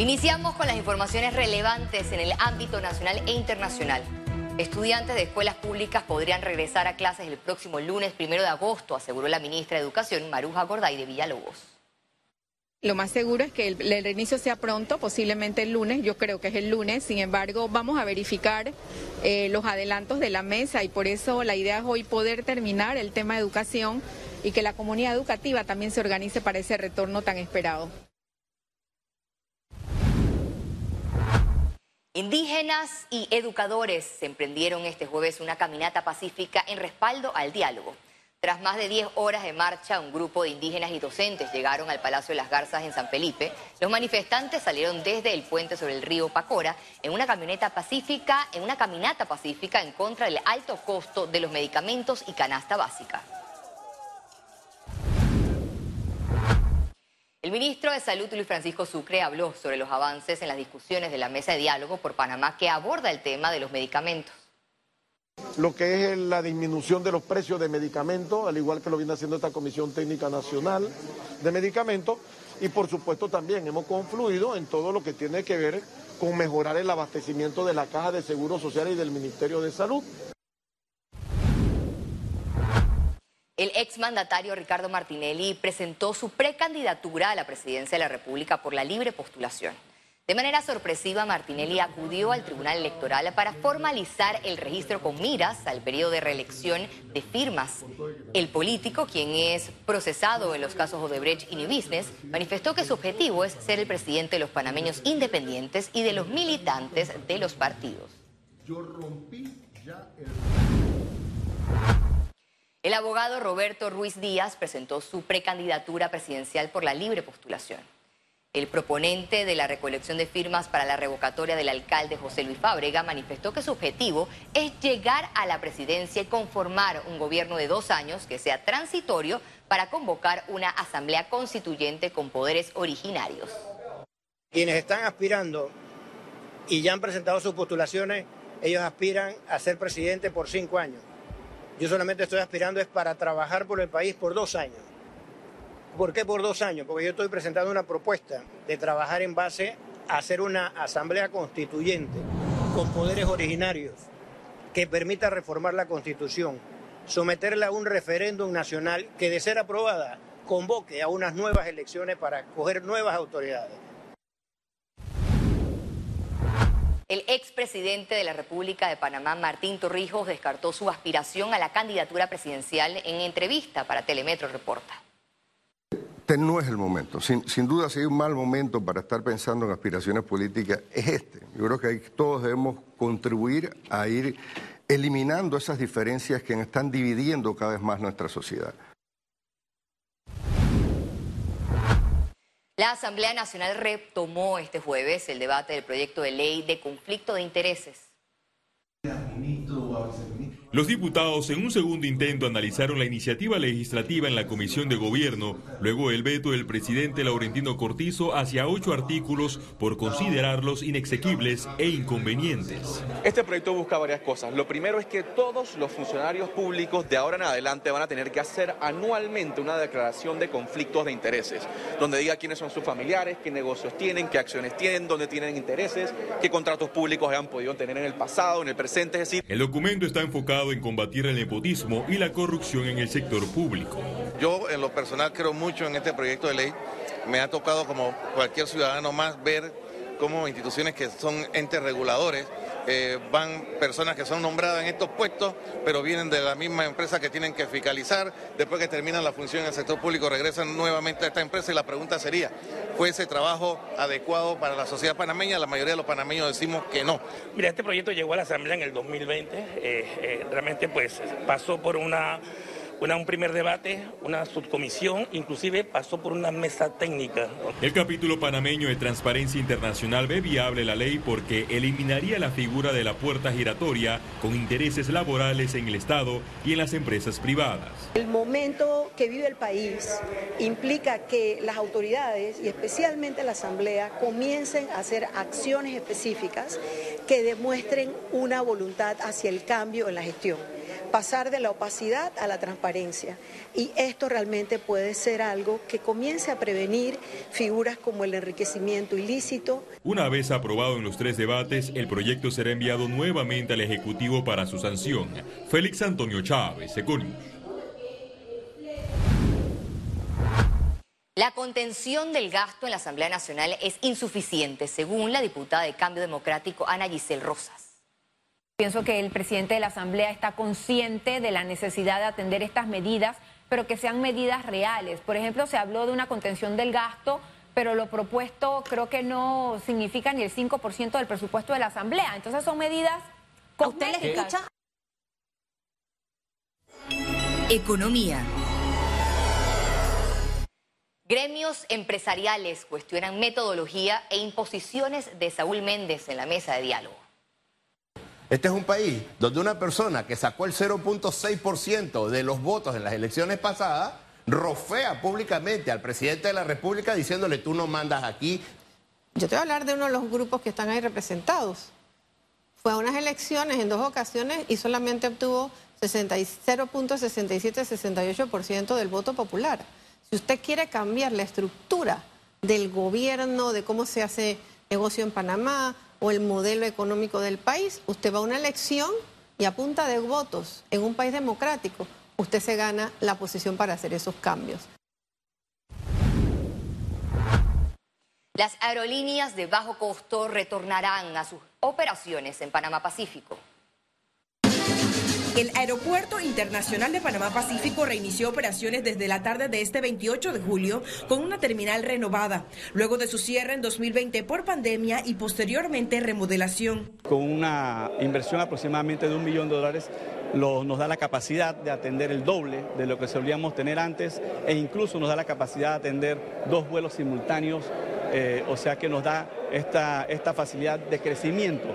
Iniciamos con las informaciones relevantes en el ámbito nacional e internacional. Estudiantes de escuelas públicas podrían regresar a clases el próximo lunes primero de agosto, aseguró la ministra de Educación Maruja Gorday de Villalobos. Lo más seguro es que el, reinicio sea pronto, posiblemente el lunes, yo creo que es el lunes, sin embargo vamos a verificar eh, los adelantos de la mesa y por eso la idea es hoy poder terminar el tema de educación y que la comunidad educativa también se organice para ese retorno tan esperado. Indígenas y educadores emprendieron este jueves una caminata pacífica en respaldo al diálogo. Tras más de 10 horas de marcha, un grupo de indígenas y docentes llegaron al Palacio de las Garzas en San Felipe. Los manifestantes salieron desde el puente sobre el río Pacora en una camioneta pacífica, en una caminata pacífica en contra del alto costo de los medicamentos y canasta básica. El ministro de Salud, Luis Francisco Sucre, habló sobre los avances en las discusiones de la mesa de diálogo por Panamá que aborda el tema de los medicamentos. Lo que es la disminución de los precios de medicamentos, al igual que lo viene haciendo esta Comisión Técnica Nacional de Medicamentos, y por supuesto también hemos confluido en todo lo que tiene que ver con mejorar el abastecimiento de la Caja de Seguro Social y del Ministerio de Salud. El exmandatario Ricardo Martinelli presentó su precandidatura a la presidencia de la República por la libre postulación. De manera sorpresiva, Martinelli acudió al Tribunal Electoral para formalizar el registro con miras al periodo de reelección de firmas. El político, quien es procesado en los casos Odebrecht y New Business, manifestó que su objetivo es ser el presidente de los panameños independientes y de los militantes de los partidos. Yo rompí ya el... El abogado Roberto Ruiz Díaz presentó su precandidatura presidencial por la libre postulación. El proponente de la recolección de firmas para la revocatoria del alcalde José Luis Fábrega manifestó que su objetivo es llegar a la presidencia y conformar un gobierno de dos años que sea transitorio para convocar una asamblea constituyente con poderes originarios. Quienes están aspirando y ya han presentado sus postulaciones, ellos aspiran a ser presidente por cinco años. Yo solamente estoy aspirando es para trabajar por el país por dos años. ¿Por qué por dos años? Porque yo estoy presentando una propuesta de trabajar en base a hacer una asamblea constituyente con poderes originarios que permita reformar la constitución, someterla a un referéndum nacional que de ser aprobada convoque a unas nuevas elecciones para escoger nuevas autoridades. El expresidente de la República de Panamá, Martín Torrijos, descartó su aspiración a la candidatura presidencial en entrevista para Telemetro Reporta. Este no es el momento. Sin, duda, si hay un mal momento para estar pensando en aspiraciones políticas, es este. Yo creo que ahí todos debemos contribuir a ir eliminando esas diferencias que están dividiendo cada vez más nuestra sociedad. La Asamblea Nacional retomó este jueves el debate del proyecto de ley de conflicto de intereses. Los diputados en un segundo intento analizaron la iniciativa legislativa en la Comisión de Gobierno, luego el veto del presidente Laurentino Cortizo hacia ocho artículos por considerarlos inexequibles e inconvenientes. Este proyecto busca varias cosas. Lo primero es que todos los funcionarios públicos de ahora en adelante van a tener que hacer anualmente una declaración de conflictos de intereses, donde diga quiénes son sus familiares, qué negocios tienen, qué acciones tienen, dónde tienen intereses, qué contratos públicos han podido tener en el pasado, en el presente, es decir... El documento está enfocado en combatir el nepotismo y la corrupción en el sector público. Yo en lo personal creo mucho en este proyecto de ley. Me ha tocado como cualquier ciudadano más ver cómo instituciones que son entes reguladores eh, van personas que son nombradas en estos puestos, pero vienen de la misma empresa que tienen que fiscalizar. Después que terminan la función en el sector público, regresan nuevamente a esta empresa y la pregunta sería, ¿fue ese trabajo adecuado para la sociedad panameña? La mayoría de los panameños decimos que no. Mira, este proyecto llegó a la Asamblea en el 2020. Eh, eh, realmente pues pasó por una una, un primer debate, una subcomisión, inclusive pasó por una mesa técnica. El capítulo panameño de Transparencia Internacional ve viable la ley porque eliminaría la figura de la puerta giratoria con intereses laborales en el Estado y en las empresas privadas. El momento que vive el país implica que las autoridades y especialmente la Asamblea comiencen a hacer acciones específicas que demuestren una voluntad hacia el cambio en la gestión pasar de la opacidad a la transparencia. Y esto realmente puede ser algo que comience a prevenir figuras como el enriquecimiento ilícito. Una vez aprobado en los tres debates, el proyecto será enviado nuevamente al Ejecutivo para su sanción. Félix Antonio Chávez, Econius. La contención del gasto en la Asamblea Nacional es insuficiente, según la diputada de Cambio Democrático Ana Giselle Rosas. Pienso que el presidente de la Asamblea está consciente de la necesidad de atender estas medidas, pero que sean medidas reales. Por ejemplo, se habló de una contención del gasto, pero lo propuesto creo que no significa ni el 5% del presupuesto de la Asamblea. Entonces son medidas cosméticas. Economía. Gremios empresariales cuestionan metodología e imposiciones de Saúl Méndez en la mesa de diálogo. Este es un país donde una persona que sacó el 0.6% de los votos en las elecciones pasadas rofea públicamente al presidente de la República diciéndole tú no mandas aquí. Yo te voy a hablar de uno de los grupos que están ahí representados. Fue a unas elecciones en dos ocasiones y solamente obtuvo 0.67-68% del voto popular. Si usted quiere cambiar la estructura del gobierno, de cómo se hace negocio en Panamá, o el modelo económico del país. Usted va a una elección y a punta de votos en un país democrático, usted se gana la posición para hacer esos cambios. Las aerolíneas de bajo costo retornarán a sus operaciones en Panamá Pacífico. El Aeropuerto Internacional de Panamá Pacífico reinició operaciones desde la tarde de este 28 de julio con una terminal renovada, luego de su cierre en 2020 por pandemia y posteriormente remodelación. Con una inversión aproximadamente de un millón de dólares, nos da la capacidad de atender el doble de lo que solíamos tener antes e incluso nos da la capacidad de atender dos vuelos simultáneos, eh, o sea que nos da esta, esta facilidad de crecimiento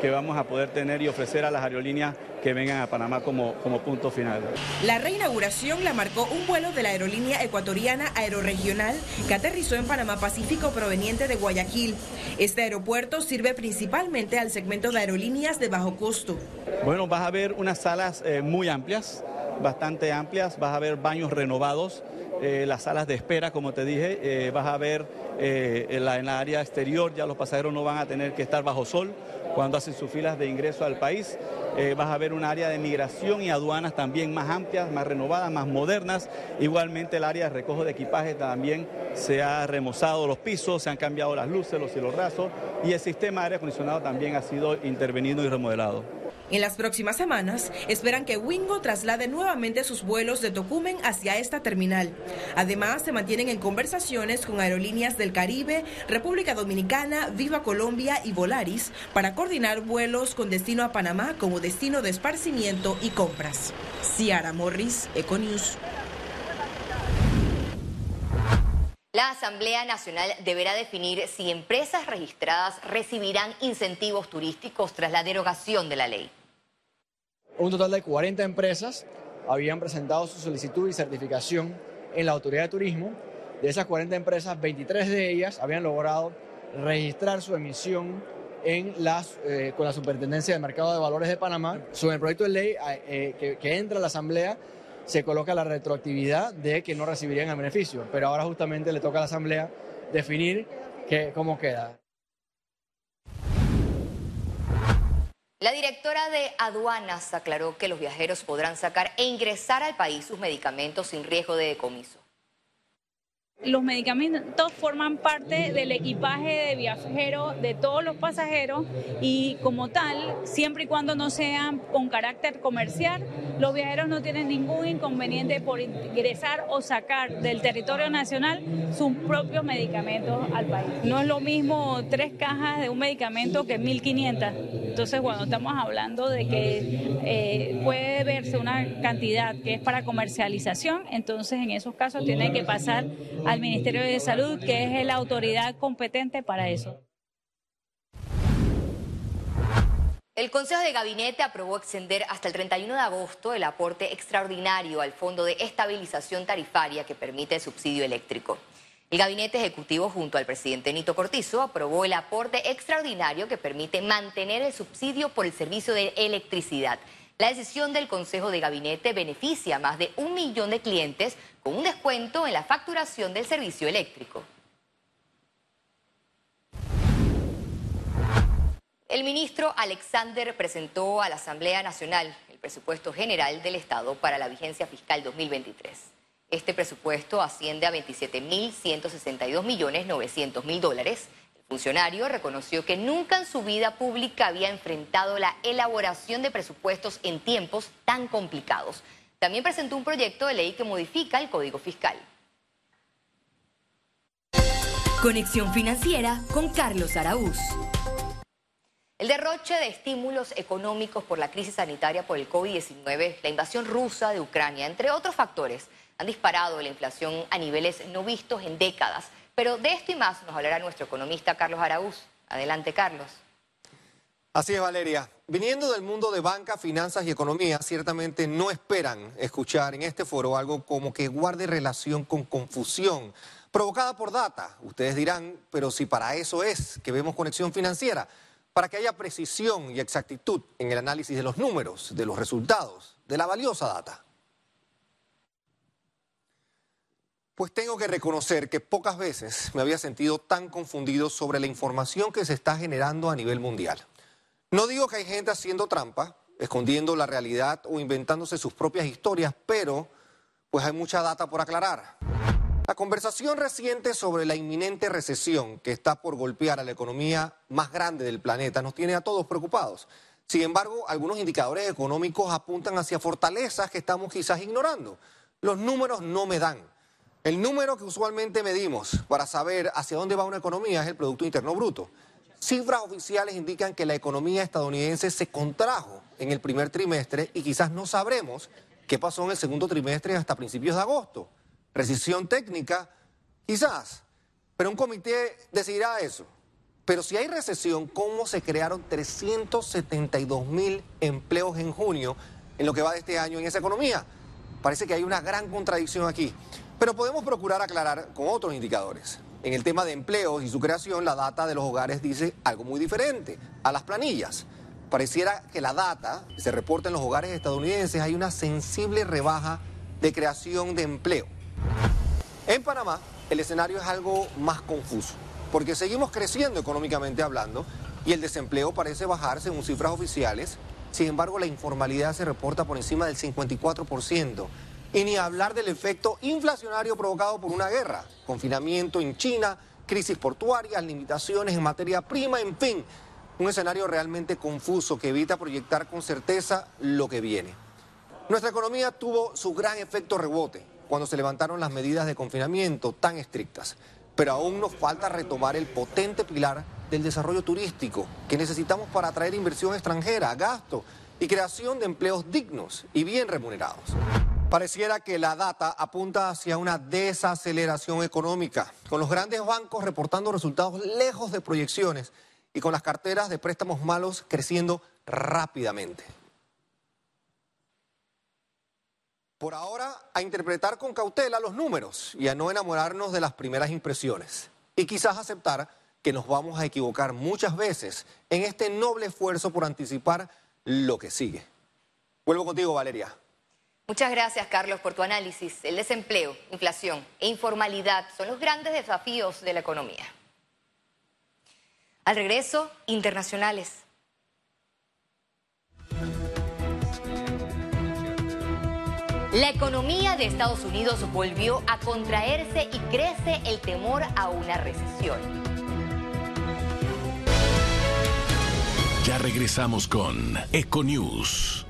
que vamos a poder tener y ofrecer a las aerolíneas que vengan a Panamá como, como punto final. La reinauguración la marcó un vuelo de la aerolínea ecuatoriana Aeroregional que aterrizó en Panamá Pacífico proveniente de Guayaquil. Este aeropuerto sirve principalmente al segmento de aerolíneas de bajo costo. Bueno, vas a ver unas salas eh, muy amplias, bastante amplias, vas a ver baños renovados. Eh, las salas de espera, como te dije, eh, vas a ver en, la, en la área exterior, ya los pasajeros no van a tener que estar bajo sol, cuando hacen sus filas de ingreso al país. Eh, vas a ver un área de migración y aduanas también más amplias, más renovadas, más modernas. Igualmente el área de recojo de equipaje también se ha remozado los pisos, se han cambiado las luces, los cielos rasos y el sistema de aire acondicionado también ha sido intervenido y remodelado. En las próximas semanas esperan que Wingo traslade nuevamente sus vuelos de Tocumen hacia esta terminal. Además, se mantienen en conversaciones con aerolíneas del Caribe, República Dominicana, Viva Colombia y Volaris para coordinar vuelos con destino a Panamá como destino de esparcimiento y compras. Ciara Morris, Econews. La Asamblea Nacional deberá definir si empresas registradas recibirán incentivos turísticos tras la derogación de la ley. Un total de 40 empresas habían presentado su solicitud y certificación en la Autoridad de Turismo. De esas 40 empresas, 23 de ellas habían logrado registrar su emisión eh, con la Superintendencia de Mercado de Valores de Panamá. Sobre el proyecto de ley eh, que, entra a la Asamblea, se coloca la retroactividad de que no recibirían el beneficio, pero ahora justamente le toca a la Asamblea definir cómo queda. La directora de aduanas aclaró que los viajeros podrán sacar e ingresar al país sus medicamentos sin riesgo de decomiso. Los medicamentos forman parte del equipaje de viajero de todos los pasajeros y como tal, siempre y cuando no sean con carácter comercial, los viajeros no tienen ningún inconveniente por ingresar o sacar del territorio nacional sus propios medicamentos al país. No es lo mismo tres cajas de un medicamento que 1.500. Entonces, cuando estamos hablando de que eh, puede verse una cantidad que es para comercialización, entonces en esos casos tiene que pasar al Ministerio de Salud, que es la autoridad competente para eso. El Consejo de Gabinete aprobó extender hasta el 31 de agosto el aporte extraordinario al Fondo de Estabilización Tarifaria que permite el subsidio eléctrico. El Gabinete Ejecutivo, junto al presidente Nito Cortizo, aprobó el aporte extraordinario que permite mantener el subsidio por el servicio de electricidad. La decisión del Consejo de Gabinete beneficia a más de un millón de clientes con un descuento en la facturación del servicio eléctrico. El ministro Alexander presentó a la Asamblea Nacional el presupuesto general del Estado para la vigencia fiscal 2023. Este presupuesto asciende a 27.162 millones 900 mil dólares. El funcionario reconoció que nunca en su vida pública había enfrentado la elaboración de presupuestos en tiempos tan complicados. También presentó un proyecto de ley que modifica el Código Fiscal. Conexión financiera con Carlos Araúz. El derroche de estímulos económicos por la crisis sanitaria por el COVID-19, la invasión rusa de Ucrania, entre otros factores, han disparado la inflación a niveles no vistos en décadas. Pero de esto y más nos hablará nuestro economista Carlos Araúz. Adelante, Carlos. Así es, Valeria. Viniendo del mundo de banca, finanzas y economía, ciertamente no esperan escuchar en este foro algo como que guarde relación con confusión provocada por data. Ustedes dirán, pero si para eso es que vemos conexión financiera, para que haya precisión y exactitud en el análisis de los números, de los resultados, de la valiosa data. Pues tengo que reconocer que pocas veces me había sentido tan confundido sobre la información que se está generando a nivel mundial. No digo que hay gente haciendo trampa, escondiendo la realidad o inventándose sus propias historias, pero pues hay mucha data por aclarar. La conversación reciente sobre la inminente recesión que está por golpear a la economía más grande del planeta nos tiene a todos preocupados. Sin embargo, algunos indicadores económicos apuntan hacia fortalezas que estamos quizás ignorando. Los números no me dan. El número que usualmente medimos para saber hacia dónde va una economía es el Producto Interno Bruto. Cifras oficiales indican que la economía estadounidense se contrajo en el primer trimestre y quizás no sabremos qué pasó en el segundo trimestre hasta principios de agosto. Recesión técnica, quizás, pero un comité decidirá eso. Pero si hay recesión, ¿cómo se crearon 372 mil empleos en junio en lo que va de este año en esa economía? Parece que hay una gran contradicción aquí. Pero podemos procurar aclarar con otros indicadores. En el tema de empleos y su creación, la data de los hogares dice algo muy diferente a las planillas. Pareciera que la data se reporta en los hogares estadounidenses hay una sensible rebaja de creación de empleo. En Panamá, el escenario es algo más confuso, porque seguimos creciendo económicamente hablando y el desempleo parece bajar según cifras oficiales. Sin embargo, la informalidad se reporta por encima del 54%. Y ni hablar del efecto inflacionario provocado por una guerra, confinamiento en China, crisis portuarias, limitaciones en materia prima, en fin, un escenario realmente confuso que evita proyectar con certeza lo que viene. Nuestra economía tuvo su gran efecto rebote cuando se levantaron las medidas de confinamiento tan estrictas. Pero aún nos falta retomar el potente pilar del desarrollo turístico que necesitamos para atraer inversión extranjera, gasto y creación de empleos dignos y bien remunerados. Pareciera que la data apunta hacia una desaceleración económica, con los grandes bancos reportando resultados lejos de proyecciones y con las carteras de préstamos malos creciendo rápidamente. Por ahora, a interpretar con cautela los números y a no enamorarnos de las primeras impresiones. Y quizás aceptar que nos vamos a equivocar muchas veces en este noble esfuerzo por anticipar lo que sigue. Vuelvo contigo, Valeria. Muchas gracias, Carlos, por tu análisis. El desempleo, inflación e informalidad son los grandes desafíos de la economía. Al regreso, internacionales. La economía de Estados Unidos volvió a contraerse y crece el temor a una recesión. Ya regresamos con Econews.